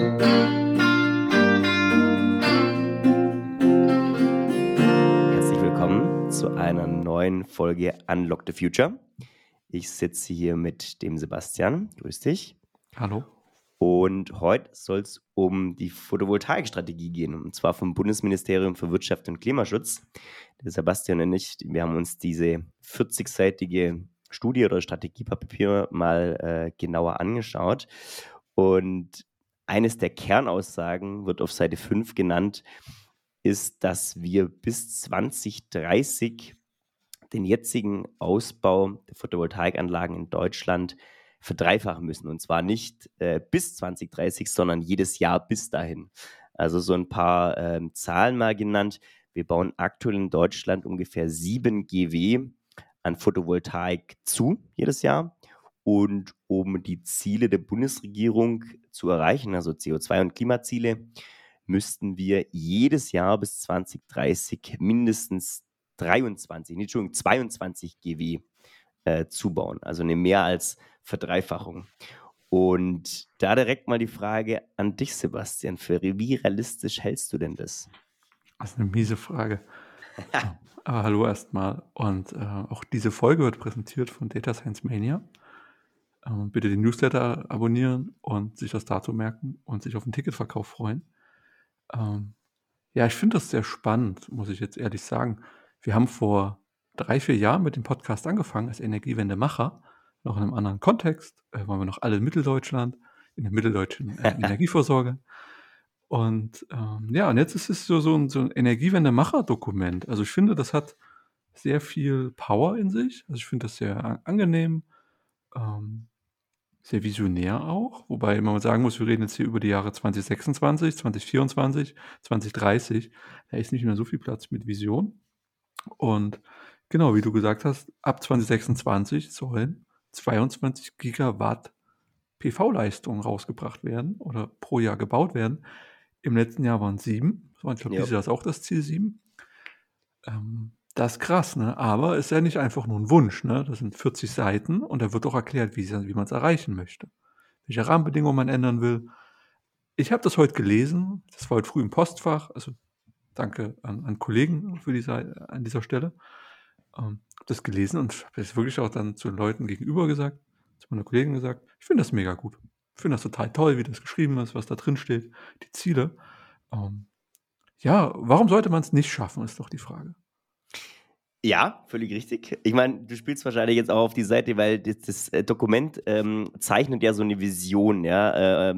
Herzlich willkommen zu einer neuen Folge Unlock the Future. Ich sitze hier mit dem Sebastian. Grüß dich. Hallo. Und heute soll es um die Photovoltaikstrategie gehen, und zwar vom Bundesministerium für Wirtschaft und Klimaschutz. Der Sebastian und ich, wir haben uns diese 40-seitige Studie oder Strategiepapier mal äh, genauer angeschaut. Und eines der Kernaussagen wird auf Seite 5 genannt, ist, dass wir bis 2030 den jetzigen Ausbau der Photovoltaikanlagen in Deutschland verdreifachen müssen. Und zwar nicht äh, bis 2030, sondern jedes Jahr bis dahin. Also so ein paar äh, Zahlen mal genannt. Wir bauen aktuell in Deutschland ungefähr 7 GW an Photovoltaik zu jedes Jahr. Und um die Ziele der Bundesregierung zu erreichen, also CO2- und Klimaziele, müssten wir jedes Jahr bis 2030 mindestens 23, nicht Entschuldigung, 22 GW äh, zubauen. Also eine mehr als Verdreifachung. Und da direkt mal die Frage an dich, Sebastian Ferry. Wie realistisch hältst du denn das? Das ist eine miese Frage. Aber hallo erstmal. Und äh, auch diese Folge wird präsentiert von Data Science Mania. Ähm, bitte den Newsletter abonnieren und sich das Datum merken und sich auf den Ticketverkauf freuen. Ähm, ja, ich finde das sehr spannend, muss ich jetzt ehrlich sagen. Wir haben vor drei, vier Jahren mit dem Podcast angefangen als Energiewendemacher, noch in einem anderen Kontext, äh, waren wir noch alle in Mitteldeutschland, in der mitteldeutschen äh, Energievorsorge. Und ähm, ja, und jetzt ist es so, so ein, so ein Energiewende-Macher-Dokument. Also ich finde, das hat sehr viel Power in sich. Also ich finde das sehr angenehm, ähm, sehr visionär auch. Wobei man sagen muss, wir reden jetzt hier über die Jahre 2026, 2024, 2030. Da ist nicht mehr so viel Platz mit Vision. Und genau, wie du gesagt hast, ab 2026 sollen 22 Gigawatt PV-Leistung rausgebracht werden oder pro Jahr gebaut werden. Im letzten Jahr waren sieben. Ich glaube, dieses Jahr ist auch das Ziel sieben. Ähm, das ist krass, ne? Aber ist ja nicht einfach nur ein Wunsch, ne? Das sind 40 Seiten und da wird doch erklärt, wie, wie man es erreichen möchte. Welche Rahmenbedingungen man ändern will. Ich habe das heute gelesen. Das war heute früh im Postfach. Also danke an, an Kollegen für diese, an dieser Stelle. Ähm, habe das gelesen und habe es wirklich auch dann zu den Leuten gegenüber gesagt, zu meiner Kollegin gesagt, ich finde das mega gut. Ich finde das total toll, wie das geschrieben ist, was da drin steht, die Ziele. Ähm, ja, warum sollte man es nicht schaffen, ist doch die Frage. Ja, völlig richtig. Ich meine, du spielst wahrscheinlich jetzt auch auf die Seite, weil das, das äh, Dokument ähm, zeichnet ja so eine Vision ja, äh,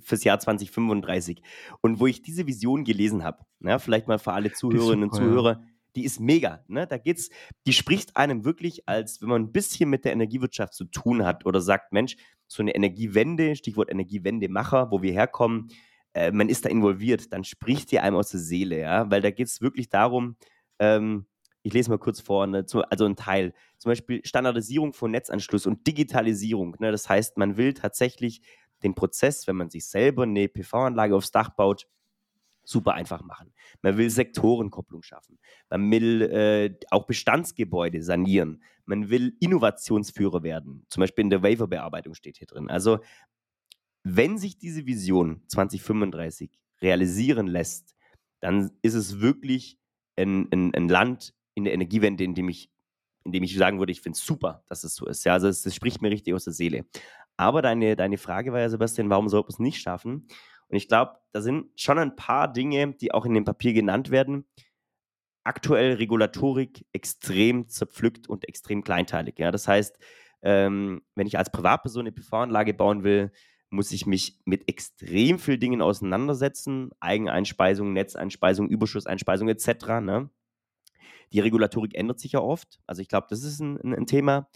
fürs Jahr 2035. Und wo ich diese Vision gelesen habe, ja, vielleicht mal für alle Zuhörerinnen super, und Zuhörer, ja. die ist mega. Ne? Da geht's, die spricht einem wirklich, als wenn man ein bisschen mit der Energiewirtschaft zu tun hat oder sagt, Mensch, so eine Energiewende, Stichwort Energiewendemacher, wo wir herkommen, äh, man ist da involviert, dann spricht die einem aus der Seele, ja, weil da geht es wirklich darum, ähm, ich lese mal kurz vor, ne, also ein Teil, zum Beispiel Standardisierung von Netzanschluss und Digitalisierung. Ne, das heißt, man will tatsächlich den Prozess, wenn man sich selber eine PV-Anlage aufs Dach baut, super einfach machen. Man will Sektorenkopplung schaffen. Man will äh, auch Bestandsgebäude sanieren. Man will Innovationsführer werden. Zum Beispiel in der Waiver-Bearbeitung steht hier drin. Also, wenn sich diese Vision 2035 realisieren lässt, dann ist es wirklich ein, ein, ein Land in der Energiewende, in dem ich, in dem ich sagen würde, ich finde es super, dass es so ist. Ja, also das spricht mir richtig aus der Seele. Aber deine, deine Frage war ja, Sebastian, warum sollte man es nicht schaffen? Und ich glaube, da sind schon ein paar Dinge, die auch in dem Papier genannt werden. Aktuell Regulatorik extrem zerpflückt und extrem kleinteilig. Ja? Das heißt, ähm, wenn ich als Privatperson eine PV-Anlage bauen will, muss ich mich mit extrem vielen Dingen auseinandersetzen. Eigeneinspeisung, Netzeinspeisung, Überschusseinspeisung etc. Ne? Die Regulatorik ändert sich ja oft. Also ich glaube, das ist ein, ein, Thema.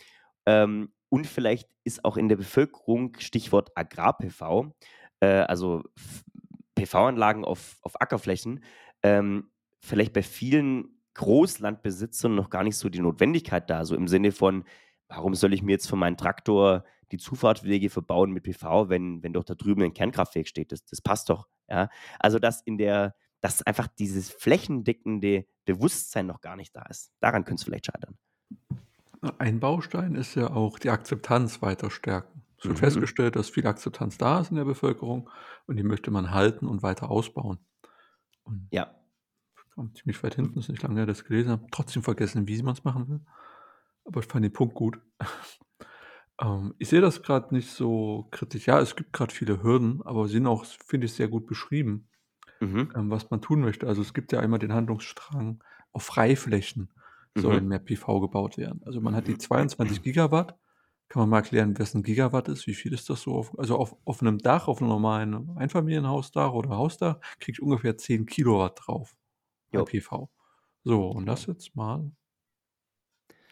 Ähm, und vielleicht ist auch in der Bevölkerung, Stichwort Agrar-PV, äh, also PV-Anlagen auf, auf Ackerflächen, ähm, vielleicht bei vielen Großlandbesitzern noch gar nicht so die Notwendigkeit da. So im Sinne von, warum soll ich mir jetzt für meinen Traktor die Zufahrtwege verbauen mit PV, wenn, wenn doch da drüben ein Kernkraftwerk steht? Das, das passt doch. Ja? Also, dass in der, dass einfach dieses flächendeckende Bewusstsein noch gar nicht da ist. Daran könnte es vielleicht scheitern. Ein Baustein ist ja auch die Akzeptanz weiter stärken. Es wird mhm. festgestellt, dass viel Akzeptanz da ist in der Bevölkerung und die möchte man halten und weiter ausbauen. Und ja. Ziemlich weit hinten, ist nicht lange her, das gelesen habe. Trotzdem vergessen, wie man es machen will. Aber ich fand den Punkt gut. ähm, ich sehe das gerade nicht so kritisch. Ja, es gibt gerade viele Hürden, aber sie sind auch, finde ich, sehr gut beschrieben, mhm. ähm, was man tun möchte. Also es gibt ja einmal den Handlungsstrang auf Freiflächen sollen mhm. mehr PV gebaut werden. Also man hat die 22 Gigawatt kann man mal erklären, was ein Gigawatt ist? Wie viel ist das so? Auf, also auf, auf einem Dach, auf einem normalen Einfamilienhausdach oder Hausdach, kriege ich ungefähr 10 Kilowatt drauf bei PV. So, und das jetzt mal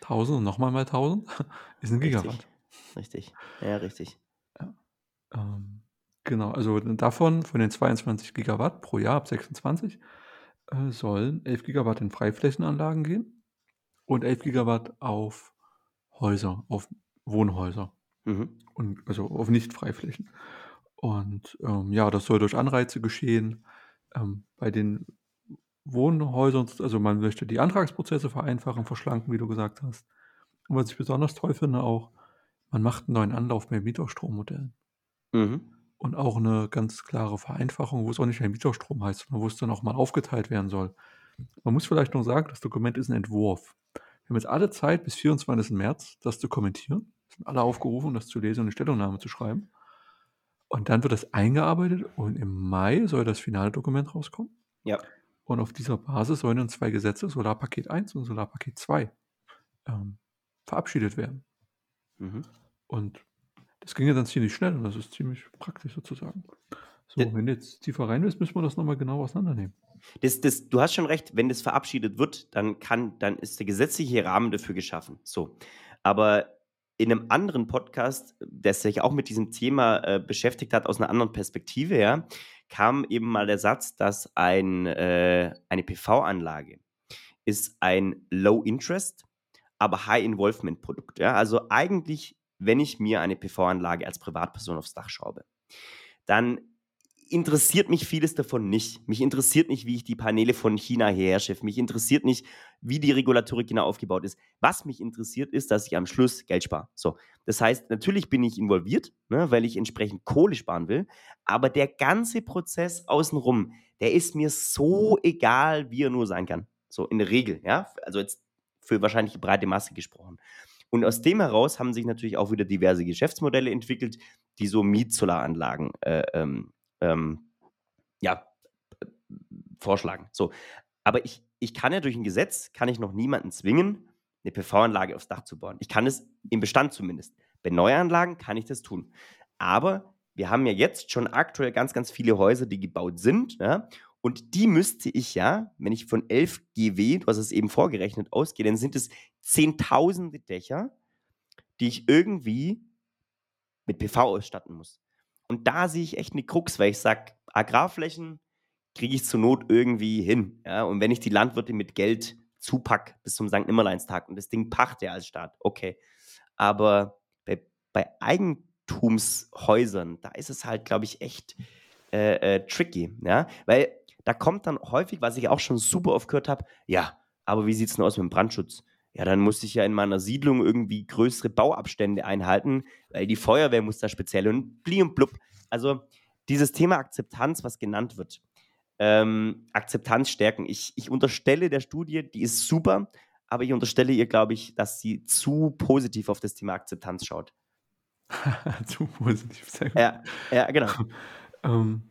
1000 und nochmal mal 1000 ist ein Gigawatt. Richtig, ja, richtig. Ja. Ähm, genau, also davon, von den 22 Gigawatt pro Jahr ab 26, äh, sollen 11 Gigawatt in Freiflächenanlagen gehen und 11 Gigawatt auf Häuser, auf Wohnhäuser. Mhm. Und also auf Nicht-Freiflächen. Und ähm, ja, das soll durch Anreize geschehen. Ähm, bei den Wohnhäusern, also man möchte die Antragsprozesse vereinfachen, verschlanken, wie du gesagt hast. Und was ich besonders toll finde auch, man macht einen neuen Anlauf bei Mieterstrommodellen. Mhm. Und auch eine ganz klare Vereinfachung, wo es auch nicht mehr Mieterstrom heißt, sondern wo es dann auch mal aufgeteilt werden soll. Man muss vielleicht noch sagen, das Dokument ist ein Entwurf. Wir haben jetzt alle Zeit bis 24. März, das zu kommentieren sind alle aufgerufen, das zu lesen und eine Stellungnahme zu schreiben. Und dann wird das eingearbeitet und im Mai soll das finale Dokument rauskommen. Ja. Und auf dieser Basis sollen dann zwei Gesetze, Solarpaket 1 und Solarpaket 2, ähm, verabschiedet werden. Mhm. Und das ging ja dann ziemlich schnell und das ist ziemlich praktisch sozusagen. So, ja. wenn du jetzt tiefer rein willst, müssen wir das nochmal genau auseinandernehmen. Das, das, du hast schon recht, wenn das verabschiedet wird, dann kann, dann ist der gesetzliche Rahmen dafür geschaffen. So. Aber in einem anderen Podcast, der sich auch mit diesem Thema äh, beschäftigt hat, aus einer anderen Perspektive, ja, kam eben mal der Satz, dass ein, äh, eine PV-Anlage ist ein Low-Interest, aber High-Involvement-Produkt. Ja? Also eigentlich, wenn ich mir eine PV-Anlage als Privatperson aufs Dach schraube, dann interessiert mich vieles davon nicht. Mich interessiert nicht, wie ich die Paneele von China hierher schiffe. Mich interessiert nicht, wie die Regulatorik genau aufgebaut ist. Was mich interessiert, ist, dass ich am Schluss Geld spare. So, das heißt, natürlich bin ich involviert, ne, weil ich entsprechend Kohle sparen will. Aber der ganze Prozess außenrum, der ist mir so egal, wie er nur sein kann. So in der Regel, ja. Also jetzt für wahrscheinlich die breite Masse gesprochen. Und aus dem heraus haben sich natürlich auch wieder diverse Geschäftsmodelle entwickelt, die so Mietsolaranlagen äh, ähm, ähm, ja, vorschlagen. So. Aber ich, ich kann ja durch ein Gesetz, kann ich noch niemanden zwingen, eine PV-Anlage aufs Dach zu bauen. Ich kann es im Bestand zumindest. Bei Neuanlagen kann ich das tun. Aber wir haben ja jetzt schon aktuell ganz, ganz viele Häuser, die gebaut sind. Ja? Und die müsste ich ja, wenn ich von 11 GW, du hast es eben vorgerechnet, ausgehe, dann sind es zehntausende Dächer, die ich irgendwie mit PV ausstatten muss. Und da sehe ich echt eine Krux, weil ich sage, Agrarflächen kriege ich zur Not irgendwie hin. Ja? Und wenn ich die Landwirte mit Geld zupacke bis zum St. Nimmerleinstag und das Ding pachte als Staat, okay. Aber bei, bei Eigentumshäusern, da ist es halt, glaube ich, echt äh, äh, tricky. Ja? Weil da kommt dann häufig, was ich auch schon super oft gehört habe, ja, aber wie sieht es denn aus mit dem Brandschutz? Ja, dann muss ich ja in meiner Siedlung irgendwie größere Bauabstände einhalten, weil die Feuerwehr muss da speziell und bli und blub. Also dieses Thema Akzeptanz, was genannt wird, ähm, Akzeptanz stärken. Ich, ich unterstelle der Studie, die ist super, aber ich unterstelle ihr, glaube ich, dass sie zu positiv auf das Thema Akzeptanz schaut. zu positiv, sehr gut. Ja, ja genau. ähm,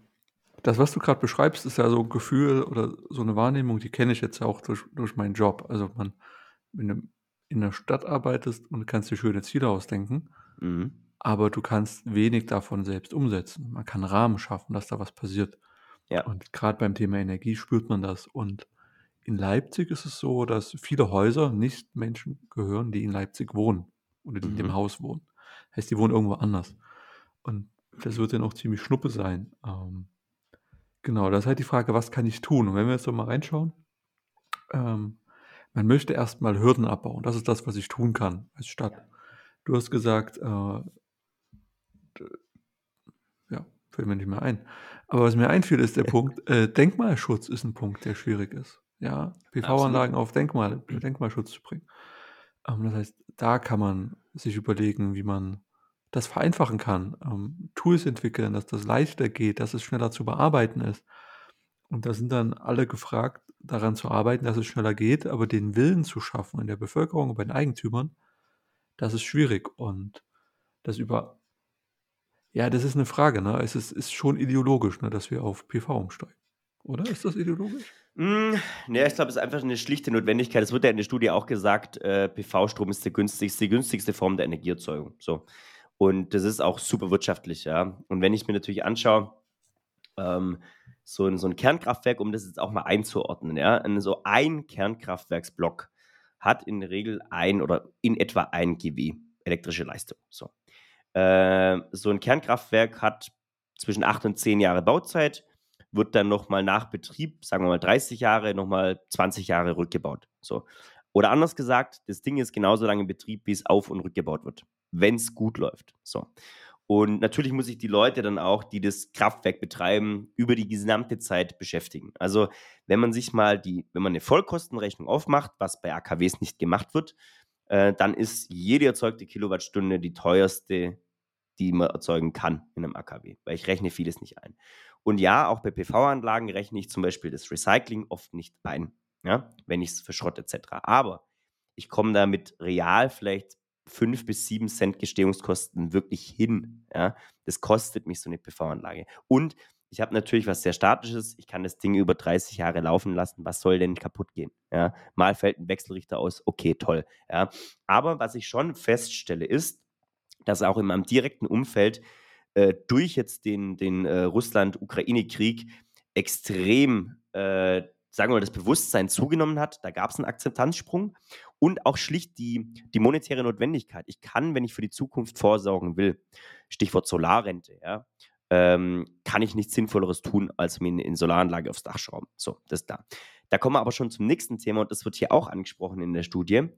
das, was du gerade beschreibst, ist ja so ein Gefühl oder so eine Wahrnehmung, die kenne ich jetzt auch durch, durch meinen Job. Also man wenn du in der Stadt arbeitest und kannst dir schöne Ziele ausdenken, mhm. aber du kannst wenig davon selbst umsetzen. Man kann Rahmen schaffen, dass da was passiert. Ja. Und gerade beim Thema Energie spürt man das. Und in Leipzig ist es so, dass viele Häuser nicht Menschen gehören, die in Leipzig wohnen oder die mhm. in dem mhm. Haus wohnen. Heißt, die wohnen irgendwo anders. Und das wird dann auch ziemlich schnuppe sein. Ähm, genau, das ist halt die Frage, was kann ich tun? Und wenn wir jetzt so mal reinschauen, ähm, man möchte erstmal Hürden abbauen. Das ist das, was ich tun kann als Stadt. Du hast gesagt, äh, ja, fällt mir nicht mehr ein. Aber was mir einfiel, ist der Punkt, äh, Denkmalschutz ist ein Punkt, der schwierig ist. Ja, PV-Anlagen auf Denkmal, Denkmalschutz zu bringen. Ähm, das heißt, da kann man sich überlegen, wie man das vereinfachen kann, ähm, Tools entwickeln, dass das leichter geht, dass es schneller zu bearbeiten ist. Und da sind dann alle gefragt, daran zu arbeiten, dass es schneller geht, aber den Willen zu schaffen in der Bevölkerung, bei den Eigentümern, das ist schwierig und das über ja, das ist eine Frage, ne? Es ist ist schon ideologisch, ne, dass wir auf PV umsteigen, oder? Ist das ideologisch? Hm, ne, ich glaube, es ist einfach eine schlichte Notwendigkeit. Es wird ja in der Studie auch gesagt, äh, PV-Strom ist der günstigste die günstigste Form der Energieerzeugung, so. Und das ist auch super wirtschaftlich, ja. Und wenn ich mir natürlich anschaue, ähm, so 'n so 'n Kernkraftwerk, um das jetzt auch mal einzuordnen, ja, so ein Kernkraftwerksblock hat in der Regel ein oder in etwa 1 GW elektrische Leistung, so. Äh, so 'n Kernkraftwerk hat zwischen 8 und 10 Jahre Bauzeit, wird dann noch mal nach Betrieb, sagen wir mal 30 Jahre, noch mal 20 Jahre rückgebaut, so. Oder anders gesagt, das Ding ist genauso lange in Betrieb, wie es auf und rückgebaut wird, wenn's gut läuft, so. Und natürlich muss ich die Leute dann auch, die das Kraftwerk betreiben, über die gesamte Zeit beschäftigen. Also, wenn man sich mal die wenn man 'ne Vollkostenrechnung aufmacht, was bei AKWs nicht gemacht wird, äh, dann ist jede erzeugte Kilowattstunde die teuerste, die man erzeugen kann in 'nem AKW, weil ich rechne vieles nicht ein. Und ja, auch bei PV-Anlagen rechne ich zum Beispiel das Recycling oft nicht ein, ja, wenn ich's verschrotte et cetera. Aber ich komme da mit real vielleicht 5 bis 7 Cent Gestehungskosten wirklich hin, ja? Das kostet mich so 'ne PV-Anlage. Und ich habe natürlich was sehr Statisches. Ich kann das Ding über 30 Jahre laufen lassen. Was soll denn kaputtgehen, ja? Mal fällt 'n Wechselrichter aus, okay, toll, ja? Aber was ich schon feststelle, ist, dass auch in meinem direkten Umfeld, äh, durch jetzt den den, äh, Russland-Ukraine-Krieg extrem, äh, sagen wir mal, das Bewusstsein zugenommen hat. Da gab's 'n Akzeptanzsprung und auch schlicht die die monetäre Notwendigkeit. Ich kann, wenn ich für die Zukunft vorsorgen will, Stichwort Solarrente, ja, ähm, kann ich nichts Sinnvolleres tun, als mir 'ne Solaranlage aufs Dach schrauben. So, das ist da. Da kommen wir aber schon zum nächsten Thema und das wird hier auch angesprochen in der Studie.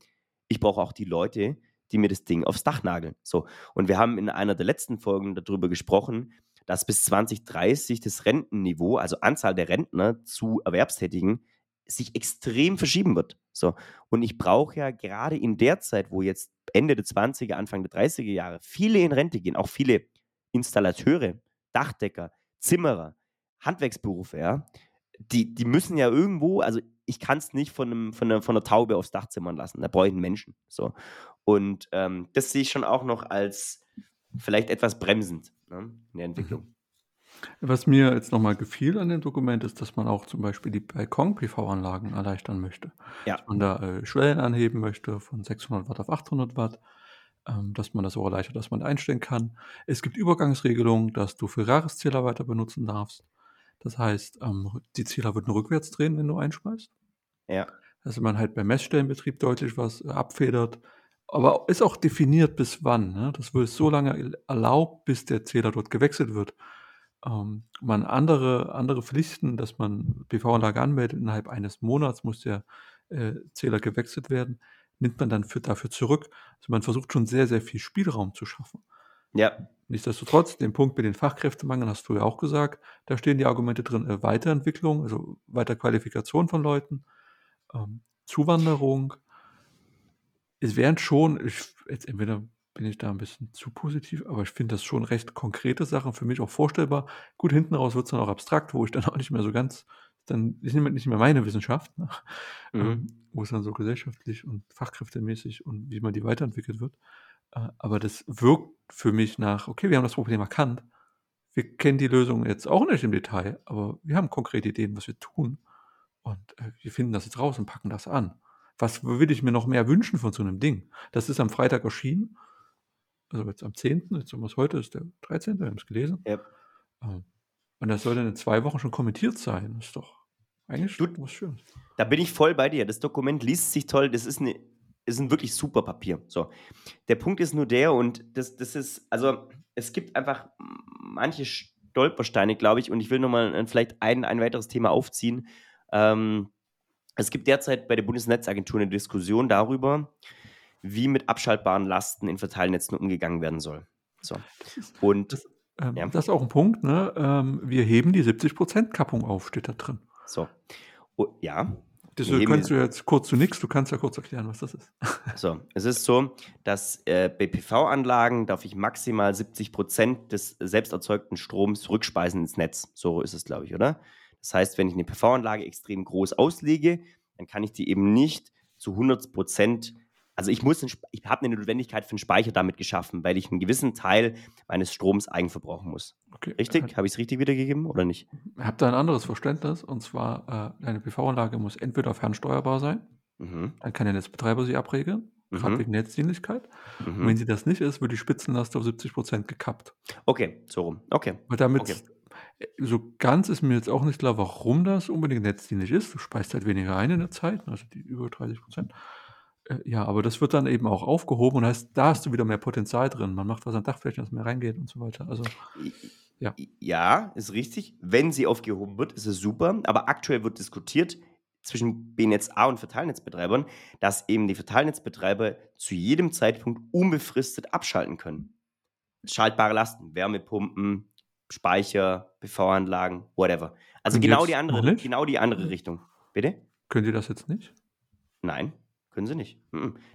Ich brauche auch die Leute, die mir das Ding aufs Dach nageln. So, und wir haben in einer der letzten Folgen da drüber gesprochen, dass bis 2030 das Rentenniveau, also Anzahl der Rentner zu Erwerbstätigen, sich extrem verschieben wird. So, und ich brauche ja gerade in der Zeit, wo jetzt Ende der 20er, Anfang der 30er Jahre viele in Rente gehen, auch viele Installateure, Dachdecker, Zimmerer, Handwerksberufe, ja, die die müssen ja irgendwo also, ich kann's nicht von 'nem von 'ner von 'ner Taube aufs Dach zimmern lassen. Da brauche ich 'n Menschen, so. Und, ähm, das sehe ich schon auch noch als vielleicht etwas bremsend, ne, in der Entwicklung. Was mir jetzt noch mal gefiel an dem Dokument, ist, dass man auch zum Beispiel die Balkon-PV-Anlagen erleichtern möchte. Ja. Dass man da, äh, Schwellen anheben möchte von 600 Watt auf 800 Watt, ähm, dass man das auch erleichtert, dass man einstellen kann. Es gibt Übergangsregelungen, dass du Ferraris-Zähler weiter benutzen darfst. Das heißt, ähm, die Zähler würden rückwärts drehen, wenn du einspeist. Ja. Dass man halt beim Messstellenbetrieb deutlich was, äh, abfedert. Aber ist auch definiert, bis wann, ne? Das wird so lange erlaubt, bis der Zähler dort gewechselt wird. Ähm, man andere andere Pflichten, dass man PV-Anlage anmeldet, innerhalb eines Monats muss der, äh, Zähler gewechselt werden, nimmt man dann für dafür zurück. Also, man versucht schon sehr, sehr viel Spielraum zu schaffen. Ja. Nichtsdestotrotz, den Punkt mit den Fachkräftemangel hast du ja auch gesagt. Da stehen die Argumente drin, äh, Weiterentwicklung, also Weiterqualifikation von Leuten, ähm, Zuwanderung. Es wären schon ich jetzt entweder bin ich da 'n bisschen zu positiv, aber ich finde das schon recht konkrete Sachen, für mich auch vorstellbar. Gut, hinten raus wird's dann auch abstrakt, wo ich dann auch nicht mehr so ganz dann ist nicht mehr meine Wissenschaft, ne? Mhm. Ähm, wo es dann so gesellschaftlich und fachkräftemäßig und wie man die weiterentwickelt wird. Äh, aber das wirkt für mich nach: „Okay, wir haben das Problem erkannt. Wir kennen die Lösung jetzt auch nicht im Detail, aber wir haben konkrete Ideen, was wir tun und, äh, wir finden das jetzt raus und packen das an.“ Was würde ich mir noch mehr wünschen von so 'nem Ding? Das ist am Freitag erschienen. Also, jetzt am 10., jetzt haben wir's heute ist der 13., wir haben's gelesen. Ja. Ähm, und das soll dann in 2 Wochen schon kommentiert sein. Das ist doch eigentlich Du was Schönes. Da bin ich voll bei dir. Das Dokument liest sich toll. Das ist 'ne ist 'n wirklich super Papier, so. Der Punkt ist nur der und das das ist also, es gibt einfach manche Stolpersteine, glaube ich, und ich will noch mal, äh, vielleicht ein ein weiteres Thema aufziehen. Ähm, es gibt derzeit bei der Bundesnetzagentur 'ne Diskussion darüber, wie mit abschaltbaren Lasten in Verteilnetzen umgegangen werden soll. So. Das ist Und das ähm, ja. das ist auch 'n Punkt, ne? Ähm, wir heben die 70 % Kappung auf, steht da drin. So. O ja. Das kannst du jetzt kurz zu nix, du kannst ja kurz erklären, was das ist. So, es ist so, dass äh, bei PV-Anlagen darf ich maximal 70 Prozent des selbst erzeugten Stroms rückspeisen ins Netz. So ist es, glaube ich, oder? Das heißt, wenn ich eine PV-Anlage extrem groß auslege, dann kann ich die eben nicht zu 100 Prozent, also ich muss, ich habe eine Notwendigkeit für einen Speicher damit geschaffen, weil ich einen gewissen Teil meines Stroms eigenverbrauchen muss. Okay. Richtig? Habe ich es richtig wiedergegeben oder nicht? Ich habe da ein anderes Verständnis und zwar, äh, eine PV-Anlage muss entweder fernsteuerbar sein, Mhm. dann kann der Netzbetreiber sie abregeln, gerade Mhm. wegen Netzdienlichkeit. Und Mhm. wenn sie das nicht ist, wird die Spitzenlast auf 70 Prozent gekappt. Okay, so rum. Okay. Weil damit, Okay. äh, so ganz ist mir jetzt auch nicht klar, warum das unbedingt netzdienlich ist. Du speist halt weniger ein in der Zeit, also die über 30 Prozent. Äh, ja, aber das wird dann eben auch aufgehoben und heißt, da hast du wieder mehr Potenzial drin. Man macht was an Dachflächen, dass mehr reingeht und so weiter. Also, Ja. Ja, ist richtig. Wenn sie aufgehoben wird, ist es super. Aber aktuell wird diskutiert zwischen BNetz A und Verteilnetzbetreibern, dass eben die Verteilnetzbetreiber zu jedem Zeitpunkt unbefristet abschalten können. Schaltbare Lasten, Wärmepumpen, Speicher, PV-Anlagen, whatever. Also genau jetzt die, andere, genau die andere Richtung. Bitte? können die das jetzt nicht? Nein, können sie nicht.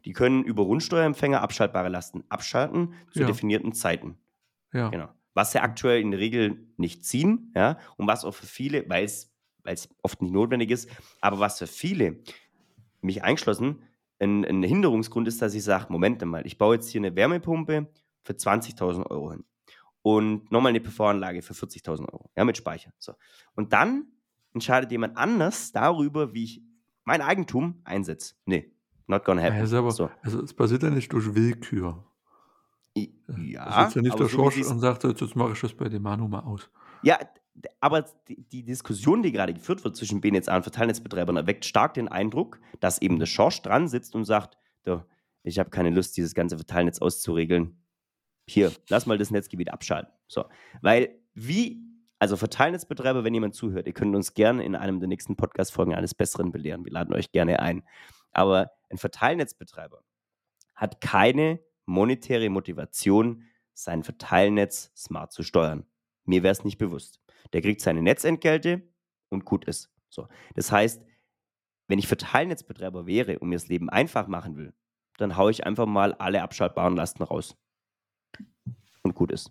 Die können über Rundsteuerempfänger abschaltbare Lasten abschalten zu Ja. definierten Zeiten. Ja. Genau. Was sie aktuell in der Regel nicht ziehen, ja, und was auch für viele, weil es weil es oft nicht notwendig ist, aber was für viele, mich eingeschlossen, ein, ein Hinderungsgrund ist, dass ich sage, Moment mal, ich baue jetzt hier eine Wärmepumpe für 20.000 Euro hin und nochmal eine PV-Anlage für 40.000 Euro, ja, mit Speicher. So. Und dann entscheidet jemand anders darüber, wie ich mein Eigentum einsetze. Nee, not gonna happen. Also, aber, so. also es passiert ja nicht durch Willkür. Ja, sitzt ja nicht der so Schorsch und sagt, jetzt, mache ich das bei dem Manu mal aus. Ja, aber die, Diskussion, die gerade geführt wird zwischen BNetz und Verteilnetzbetreibern, erweckt stark den Eindruck, dass eben der Schorsch dran sitzt und sagt, ich habe keine Lust, dieses ganze Verteilnetz auszuregeln. Hier, lass mal das Netzgebiet abschalten. So, weil wie, also Verteilnetzbetreiber, wenn jemand zuhört, ihr könnt uns gerne in einem der nächsten Podcast-Folgen eines Besseren belehren. Wir laden euch gerne ein. Aber ein Verteilnetzbetreiber hat keine monetäre Motivation, sein Verteilnetz smart zu steuern. Mir wäre es nicht bewusst. Der kriegt seine Netzentgelte und gut ist. So. Das heißt, wenn ich Verteilnetzbetreiber wäre und mir das Leben einfach machen will, dann haue ich einfach mal alle abschaltbaren Lasten raus. Und gut ist.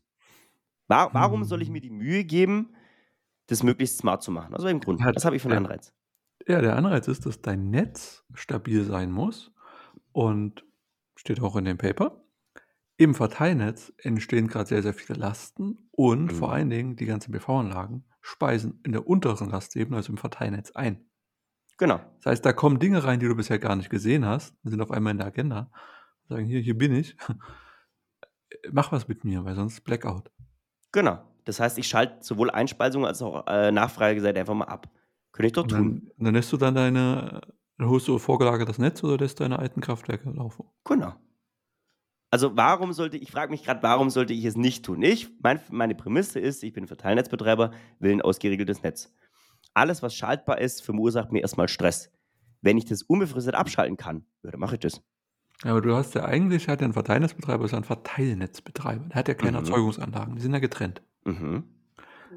Wa warum soll ich mir die Mühe geben, das möglichst smart zu machen? Also im Grund. Ja, Was habe ich für einen. Anreiz? Ja, der Anreiz ist, dass dein Netz stabil sein muss und steht auch in dem Paper. Im Verteilnetz entstehen gerade sehr, sehr viele Lasten und Mhm. vor allen Dingen die ganzen PV-Anlagen speisen in der unteren Lastebene, also im Verteilnetz, ein. Genau. Das heißt, da kommen Dinge rein, die du bisher gar nicht gesehen hast, sind auf einmal in der Agenda. Und sagen, hier, hier bin ich. Mach was mit mir, weil sonst Blackout. Genau. Das heißt, ich schalte sowohl Einspeisung als auch äh, Nachfrageseite einfach mal ab. Könnte ich doch tun. dann, dann lässt du dann deine, dann holst du vorgelagertes Netz oder lässt deine alten Kraftwerke laufen? Genau. Also warum sollte, ich frage mich gerade, warum sollte ich es nicht tun? Ich, mein, meine Prämisse ist, ich bin Verteilnetzbetreiber, will ein ausgeregeltes Netz. Alles, was schaltbar ist, verursacht mir erstmal Stress. Wenn ich das unbefristet abschalten kann, ja, dann mache ich das. Ja, aber du hast ja eigentlich, hat ja ein Verteilnetzbetreiber, ist ja ein Verteilnetzbetreiber. Der hat ja keine Mhm. Erzeugungsanlagen, die sind ja getrennt. Mhm.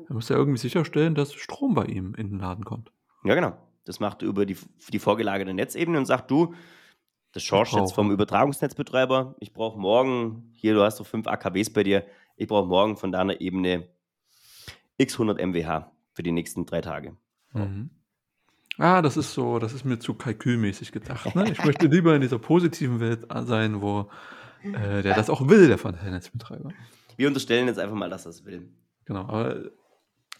Er muss ja irgendwie sicherstellen, dass Strom bei ihm in den Laden kommt. Ja, genau. Das macht er über die, die vorgelagerte Netzebene und sagt, du, das Schorsch jetzt vom Übertragungsnetzbetreiber, ich brauche morgen, hier, du hast doch 5 AKWs bei dir, ich brauche morgen von deiner Ebene x 100 MWH für die nächsten drei Tage. Mhm. Ah, das ist so, das ist mir zu kalkülmäßig gedacht. Ne? Ich möchte lieber in dieser positiven Welt sein, wo äh, der das auch will, der Verteilnetzbetreiber. Wir unterstellen jetzt einfach mal, dass es will. Genau, aber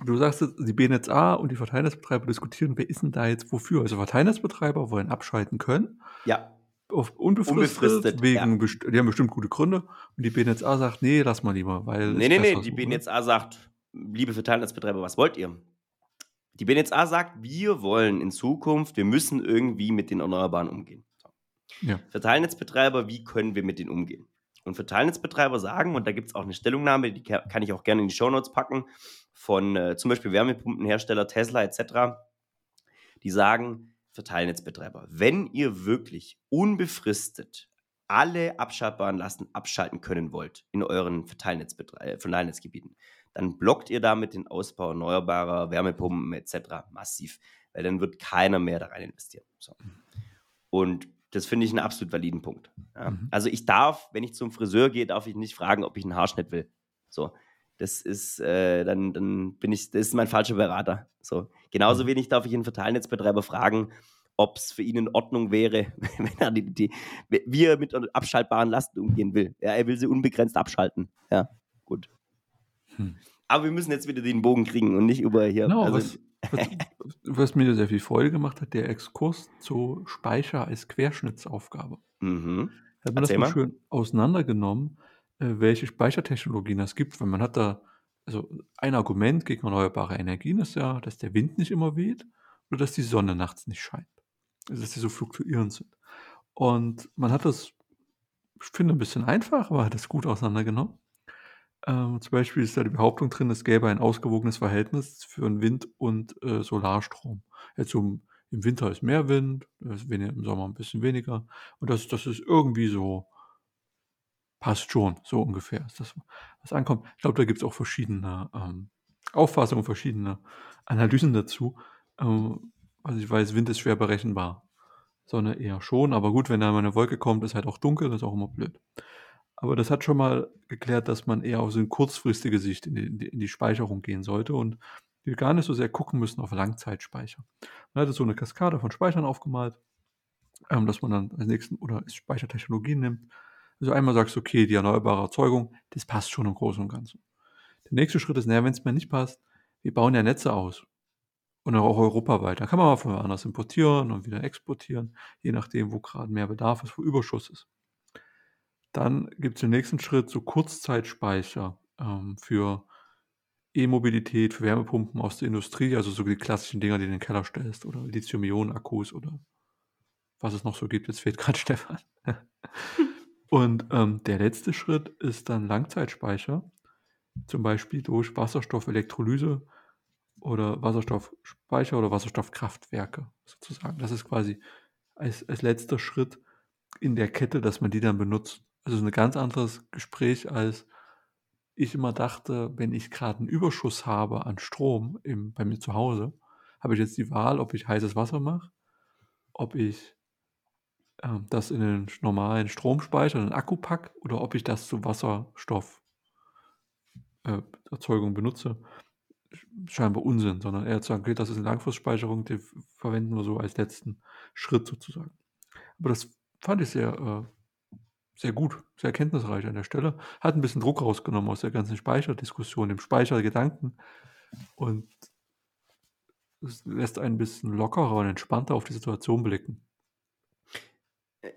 du sagst, die BNetz A und die Verteilnetzbetreiber diskutieren, wer ist denn da jetzt wofür? Also Verteilnetzbetreiber wollen abschalten können, Ja, unbefristet, Unbefristet, wegen ja. die haben bestimmt gute Gründe und die BNetz A sagt, nee, lass mal lieber, weil Nee, nee, nee, die so, BNetz A sagt, liebe Verteilnetzbetreiber, was wollt ihr? Die BNetz A sagt, wir wollen in Zukunft, wir müssen irgendwie mit den Erneuerbaren umgehen. Ja. Verteilnetzbetreiber, wie können wir mit denen umgehen? Und Verteilnetzbetreiber sagen, und da gibt es auch eine Stellungnahme, die ka- kann ich auch gerne in die Shownotes packen, von äh, zum Beispiel Wärmepumpenhersteller Tesla etc., die sagen, Verteilnetzbetreiber, wenn ihr wirklich unbefristet alle abschaltbaren Lasten abschalten können wollt in euren äh, Verteilnetzgebieten, dann blockt ihr damit den Ausbau erneuerbarer Wärmepumpen etc. massiv. weil dann wird keiner mehr da rein investieren. So. Und das finde ich einen absolut validen Punkt. Ja. Mhm. Also ich darf, wenn ich zum Friseur gehe, darf ich nicht fragen, ob ich einen Haarschnitt will. So, das ist, äh, dann, dann bin ich, das ist mein falscher Berater. So, genauso mhm. wenig darf ich einen Verteilnetzbetreiber fragen, ob es für ihn in Ordnung wäre, wenn er die, die, wie er mit abschaltbaren Lasten umgehen will. Ja, er will sie unbegrenzt abschalten. Ja, gut. Hm. Aber wir müssen jetzt wieder den Bogen kriegen und nicht über hier. Genau, also, was, was, was, mir sehr viel Freude gemacht hat, der Exkurs zu Speicher als Querschnittsaufgabe. Mhm. Hat man Erzähl das mal schön auseinandergenommen, welche Speichertechnologien es gibt, weil man hat da, also ein Argument gegen erneuerbare Energien ist ja, dass der Wind nicht immer weht oder dass die Sonne nachts nicht scheint. Also dass die so fluktuierend sind. Und man hat das, ich finde, ein bisschen einfach, aber hat das gut auseinandergenommen. Ähm, zum Beispiel ist da die Behauptung drin, es gäbe ein ausgewogenes Verhältnis für Wind- und äh, Solarstrom. Jetzt um, im Winter ist mehr Wind, im Sommer ein bisschen weniger. Und das, das ist irgendwie so, passt schon, so ungefähr ist das, was ankommt. Ich glaube, da gibt es auch verschiedene ähm, Auffassungen, verschiedene Analysen dazu. Ähm, also ich weiß, Wind ist schwer berechenbar. Sonne eher schon, aber gut, wenn da mal eine Wolke kommt, ist halt auch dunkel, das ist auch immer blöd. Aber das hat schon mal geklärt, dass man eher auf so eine kurzfristige Sicht in die, in die, Speicherung gehen sollte und wir gar nicht so sehr gucken müssen auf Langzeitspeicher. Man hat so eine Kaskade von Speichern aufgemalt, ähm, dass man dann als nächsten oder Speichertechnologien nimmt. Also einmal sagst du, okay, die erneuerbare Erzeugung, das passt schon im Großen und Ganzen. Der nächste Schritt ist, naja, wenn es mir nicht passt, wir bauen ja Netze aus. Und auch europaweit. Da kann man mal von woanders importieren und wieder exportieren, je nachdem, wo gerade mehr Bedarf ist, wo Überschuss ist. Dann gibt es den nächsten Schritt, so Kurzzeitspeicher ähm, für E-Mobilität, für Wärmepumpen aus der Industrie, also so die klassischen Dinger, die du in den Keller stellst, oder Lithium-Ionen-Akkus oder was es noch so gibt. Jetzt fehlt gerade Stefan. Und ähm, der letzte Schritt ist dann Langzeitspeicher, zum Beispiel durch Wasserstoffelektrolyse oder Wasserstoffspeicher oder Wasserstoffkraftwerke sozusagen. Das ist quasi als, als letzter Schritt in der Kette, dass man die dann benutzt. Also ein ganz anderes Gespräch, als ich immer dachte, wenn ich gerade einen Überschuss habe an Strom im, bei mir zu Hause, habe ich jetzt die Wahl, ob ich heißes Wasser mache, ob ich äh, das in den normalen Stromspeicher, in den Akku packe oder ob ich das zur Wasserstofferzeugung äh, benutze scheinbar Unsinn, sondern eher zu sagen, okay, das ist eine Langfristspeicherung, die verwenden wir so als letzten Schritt sozusagen. Aber das fand ich sehr, äh, sehr gut, sehr erkenntnisreich an der Stelle. Hat ein bisschen Druck rausgenommen aus der ganzen Speicherdiskussion, dem Speichergedanken und es lässt einen ein bisschen lockerer und entspannter auf die Situation blicken.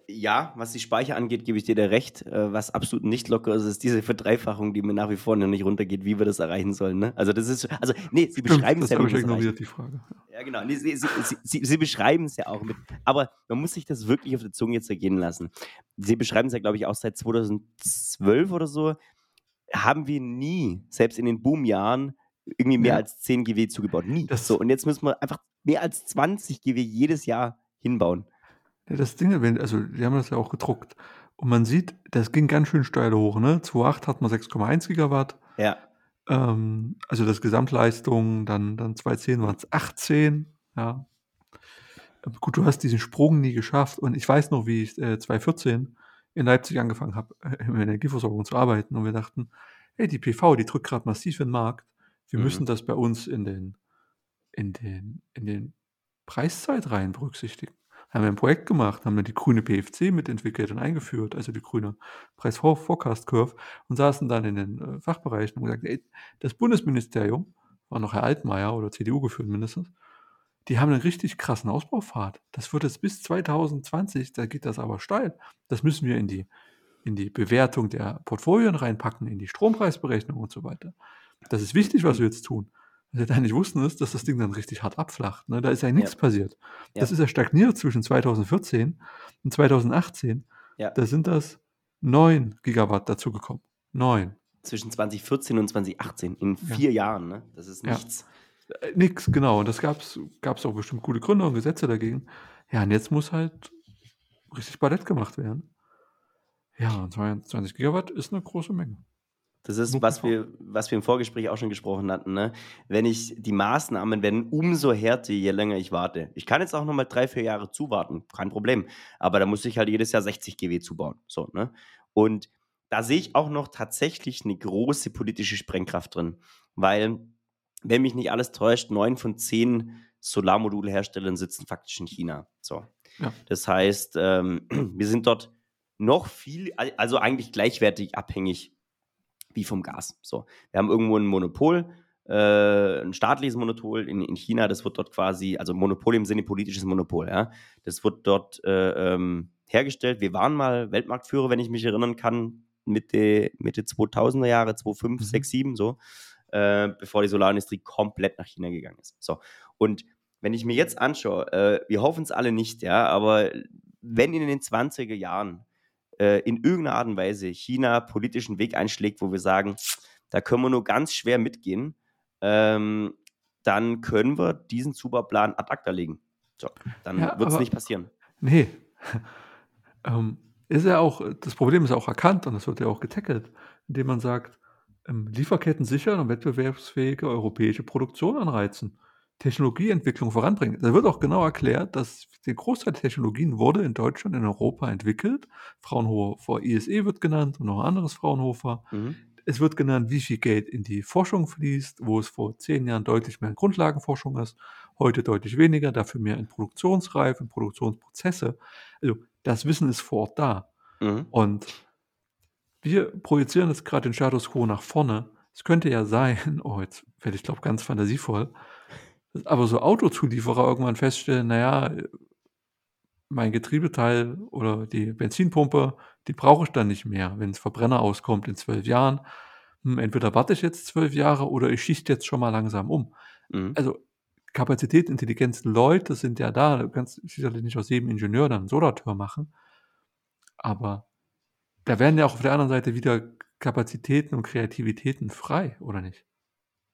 Ja, was die Speicher angeht, gebe ich dir da recht. Äh, was absolut nicht locker ist, ist diese Verdreifachung, die mir nach wie vor noch nicht runtergeht, wie wir das erreichen sollen. Ne? Also das ist, also nee, sie beschreiben es ja mit. ignoriert, die Frage. Ja, genau. Nee, sie, sie, sie, sie beschreiben es ja auch mit. Aber man muss sich das wirklich auf der Zunge jetzt ergehen lassen. Sie beschreiben es ja, glaube ich, auch seit 2012 oder so. Haben wir nie, selbst in den Boomjahren, irgendwie mehr ja. als 10 GW zugebaut. Nie. Das so, und jetzt müssen wir einfach mehr als 20 GW jedes Jahr hinbauen. Ja, das Ding, also die haben das ja auch gedruckt. Und man sieht, das ging ganz schön steil hoch. Ne? 2.8 hat man 6,1 Gigawatt. Ja. Ähm, also das Gesamtleistung, dann, dann 2.10 waren es 18. Ja. Gut, du hast diesen Sprung nie geschafft. Und ich weiß noch, wie ich äh, 2014 in Leipzig angefangen habe, äh, in der Energieversorgung zu arbeiten. Und wir dachten, hey, die PV, die drückt gerade massiv in den Markt. Wir mhm. müssen das bei uns in den, in den, in den Preiszeit rein berücksichtigen haben wir ein Projekt gemacht, haben dann die grüne PFC mitentwickelt und eingeführt, also die grüne Preis-Forecast Curve und saßen dann in den äh, Fachbereichen und gesagt, ey, das Bundesministerium, war noch Herr Altmaier oder CDU geführt mindestens, die haben einen richtig krassen Ausbaufahrt. Das wird jetzt bis 2020, da geht das aber steil. Das müssen wir in die, in die Bewertung der Portfolien reinpacken, in die Strompreisberechnung und so weiter. Das ist wichtig, was wir jetzt tun. Was wir da nicht wussten, ist, dass das Ding dann richtig hart abflacht. Ne? Da ist ja nichts ja. passiert. Das ist ja stagniert zwischen 2014 und 2018. Ja. Da sind das 9 Gigawatt dazugekommen. 9. Zwischen 2014 und 2018, in vier Jahren. Ne? Das ist nichts. Äh, nix, genau. Und das gab es auch bestimmt gute Gründe und Gesetze dagegen. Ja, und jetzt muss halt richtig Ballett gemacht werden. Ja, und 22 Gigawatt ist eine große Menge. Das ist, was wir, was wir im Vorgespräch auch schon gesprochen hatten. Ne? Wenn ich die Maßnahmen werden umso härter, je länger ich warte. Ich kann jetzt auch nochmal drei, vier Jahre zuwarten, kein Problem. Aber da muss ich halt jedes Jahr 60 GW zubauen. So, ne? Und da sehe ich auch noch tatsächlich eine große politische Sprengkraft drin. Weil, wenn mich nicht alles täuscht, neun von zehn Solarmodulherstellern sitzen faktisch in China. So. Ja. Das heißt, ähm, wir sind dort noch viel, also eigentlich gleichwertig abhängig wie vom Gas. So, wir haben irgendwo ein Monopol, äh, ein staatliches Monopol in, in China, das wird dort quasi, also Monopol im Sinne politisches Monopol, ja, das wird dort äh, ähm, hergestellt. Wir waren mal Weltmarktführer, wenn ich mich erinnern kann, Mitte, Mitte 2000er Jahre, 2005, Mhm. 6, 7, so, äh, bevor die Solarindustrie komplett nach China gegangen ist. So, und wenn ich mir jetzt anschaue, äh, wir hoffen es alle nicht, ja, aber wenn in den 20er Jahren äh, in irgendeiner Art und Weise China politischen Weg einschlägt, wo wir sagen, da können wir nur ganz schwer mitgehen, ähm, dann können wir diesen Zubauplan ad acta legen. So, dann Ja, wird es nicht passieren. Nee. ähm, ist ja auch, das Problem ist auch erkannt und das wird ja auch getackelt, indem man sagt, ähm, Lieferketten sichern und wettbewerbsfähige europäische Produktion anreizen, Technologieentwicklung voranbringen. Da wird auch genau erklärt, dass der Großteil der Technologien wurde in Deutschland, in Europa entwickelt. Fraunhofer ISE wird genannt und noch ein anderes Fraunhofer. Mhm. Es wird genannt, wie viel Geld in die Forschung fließt, wo es vor zehn Jahren deutlich mehr in Grundlagenforschung ist, heute deutlich weniger, dafür mehr in Produktionsreife, in Produktionsprozesse. Also das Wissen ist vor Ort da. Mhm. Und wir projizieren jetzt gerade den Status quo nach vorne. Es könnte ja sein, oh, jetzt werde ich glaube ganz fantasievoll, aber so Autozulieferer irgendwann feststellen, naja, mein Getriebeteil oder die Benzinpumpe, die brauche ich dann nicht mehr, wenn das Verbrenner auskommt in zwölf Jahren. Hm, entweder warte ich jetzt zwölf Jahre oder ich schichte jetzt schon mal langsam um. Mhm. Also Kapazität, Intelligenz, Leute sind ja da. Du kannst sicherlich nicht aus jedem Ingenieur dann einen Solartür machen. Aber da werden ja auch auf der anderen Seite wieder Kapazitäten und Kreativitäten frei, oder nicht?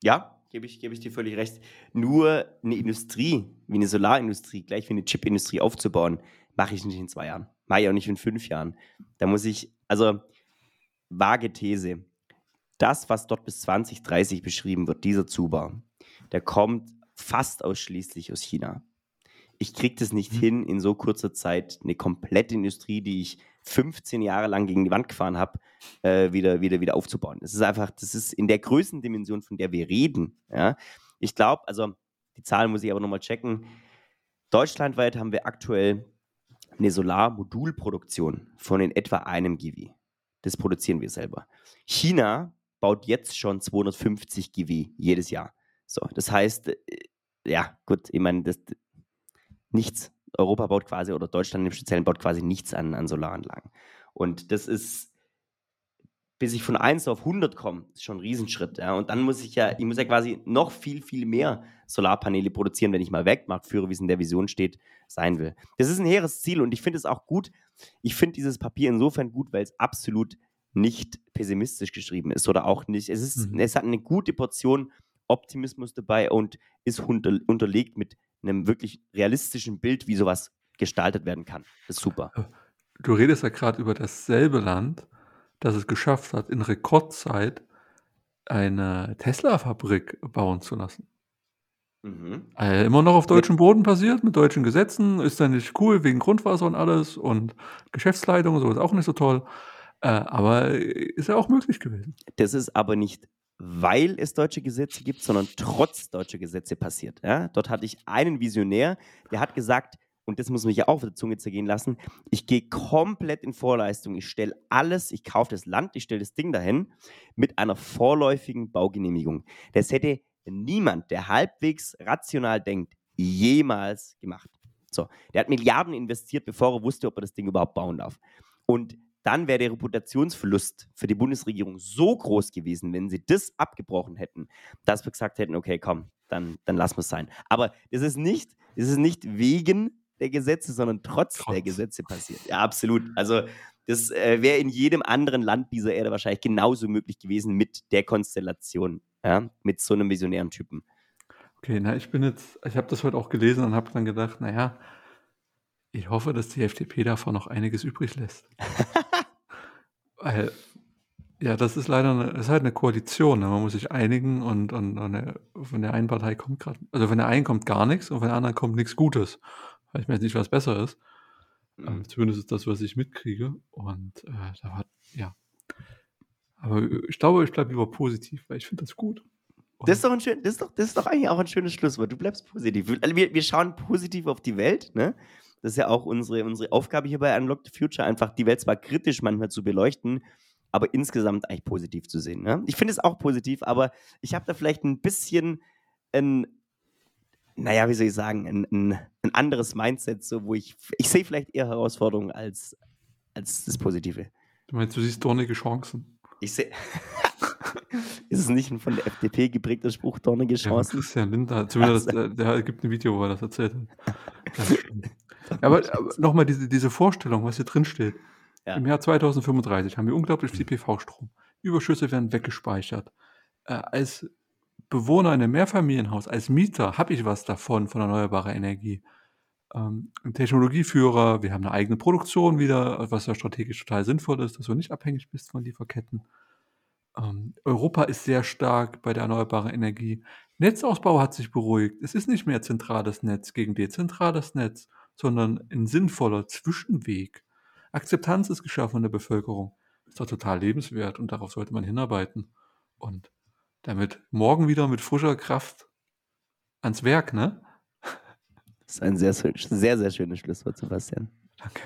Ja, gebe ich, gebe ich dir völlig recht. Nur eine Industrie, wie eine Solarindustrie, gleich wie eine Chipindustrie aufzubauen, mache ich nicht in zwei Jahren. Mache ich auch nicht in fünf Jahren. Da muss ich, also vage These, das, was dort bis 2030 beschrieben wird, dieser Zubau, der kommt fast ausschließlich aus China. Ich kriege das nicht Mhm. hin, in so kurzer Zeit eine komplette Industrie, die ich 15 Jahre lang gegen die Wand gefahren habe, äh, wieder, wieder, wieder aufzubauen. Das ist einfach, das ist in der Größendimension, von der wir reden. Ja? Ich glaube, also die Zahlen muss ich aber nochmal checken. Deutschlandweit haben wir aktuell eine Solarmodulproduktion von in etwa einem GW. Das produzieren wir selber. China baut jetzt schon 250 GW jedes Jahr. So, das heißt, äh, ja, gut, ich meine, das nichts. Europa baut quasi, oder Deutschland im Speziellen baut quasi nichts an, an Solaranlagen. Und das ist, bis ich von 1 auf 100 komme, ist schon ein Riesenschritt. Ja? Und dann muss ich ja, ich muss ja quasi noch viel, viel mehr Solarpaneele produzieren, wenn ich mal Weltmarktführer, wie es in der Vision steht, sein will. Das ist ein hehres Ziel und ich finde es auch gut. Ich finde dieses Papier insofern gut, weil es absolut nicht pessimistisch geschrieben ist oder auch nicht. Es, ist, Mhm. es hat eine gute Portion Optimismus dabei und ist unter, unterlegt mit einem wirklich realistischen Bild, wie sowas gestaltet werden kann. Das ist super. Du redest ja gerade über dasselbe Land, das es geschafft hat, in Rekordzeit eine Tesla-Fabrik bauen zu lassen. Mhm. Äh, immer noch auf deutschem Boden passiert, mit deutschen Gesetzen, ist dann nicht cool, wegen Grundwasser und alles und Geschäftsleitung und so ist auch nicht so toll. Äh, aber ist ja auch möglich gewesen. Das ist aber nicht, weil es deutsche Gesetze gibt, sondern trotz deutscher Gesetze passiert. Ja? Dort hatte ich einen Visionär, der hat gesagt, und das muss mich ja auch auf der Zunge zergehen lassen, ich gehe komplett in Vorleistung, ich stelle alles, ich kaufe das Land, ich stelle das Ding dahin mit einer vorläufigen Baugenehmigung. Das hätte niemand, der halbwegs rational denkt, jemals gemacht. So, der hat Milliarden investiert, bevor er wusste, ob er das Ding überhaupt bauen darf. Und dann wäre der Reputationsverlust für die Bundesregierung so groß gewesen, wenn sie das abgebrochen hätten, dass wir gesagt hätten, okay, komm, dann, dann lassen wir es sein. Aber das ist nicht, das ist nicht wegen der Gesetze, sondern trotz, Trotz. der Gesetze passiert. Ja, absolut. Also das äh, wäre in jedem anderen Land dieser Erde wahrscheinlich genauso möglich gewesen mit der Konstellation, ja, mit so einem visionären Typen. Okay, na, ich bin jetzt, ich habe das heute auch gelesen und habe dann gedacht, naja, ich hoffe, dass die FDP davon noch einiges übrig lässt. Weil Ja, das ist leider 'ne ist halt eine Koalition, ne? Man muss sich einigen und und und, von der einen Partei kommt gerade, also von der einen kommt gar nichts und von der anderen kommt nichts Gutes. Ich weiß nicht, was besser ist. Ähm, Mhm. zumindest ist das, was ich mitkriege und, äh, da hat ja. Aber, ich glaube, ich bleibe lieber positiv, weil ich finde das gut. Das ist doch 'n schön das ist doch das ist doch eigentlich auch ein schönes Schlusswort. Du bleibst positiv. Also, wir wir schauen positiv auf die Welt, ne? Das ist ja auch unsere unsere Aufgabe hier bei Unlock the Future, einfach die Welt zwar kritisch manchmal zu beleuchten, aber insgesamt eigentlich positiv zu sehen, ne? Ich finde es auch positiv, aber ich habe da vielleicht 'n bisschen 'n na ja, wie soll ich sagen, 'n 'n 'n anderes Mindset, so wo ich ich sehe vielleicht eher Herausforderungen als als das Positive. Du meinst, du siehst dornige Chancen? Ich sehe Ist es nicht 'n von der FDP geprägter Spruch, dornige Ja, Chancen? Christian Lindner, zumindest, so. äh, der gibt 'n Video, wo er das erzählt hat. Aber aber noch mal diese diese Vorstellung, was hier drin steht. Ja. Im Jahr 2035 haben wir unglaublich viel PV-Strom. Überschüsse werden weggespeichert. Äh, als Bewohner in 'nem Mehrfamilienhaus, als Mieter habe ich was davon, von erneuerbarer Energie. Ähm, Technologieführer, wir haben 'ne eigene Produktion wieder, was ja strategisch total sinnvoll ist, dass du nicht abhängig bist von Lieferketten. Ähm, Europa ist sehr stark bei der erneuerbaren Energie. Netzausbau hat sich beruhigt. Es ist nicht mehr zentrales Netz gegen dezentrales Netz, sondern 'n sinnvoller Zwischenweg. Akzeptanz ist geschaffen in der Bevölkerung. Ist doch total lebenswert und darauf sollte man hinarbeiten. Und damit morgen wieder mit frischer Kraft ans Werk, ne? Das ist ein sehr, sehr sehr, sehr schönes Schlusswort, Sebastian. Danke.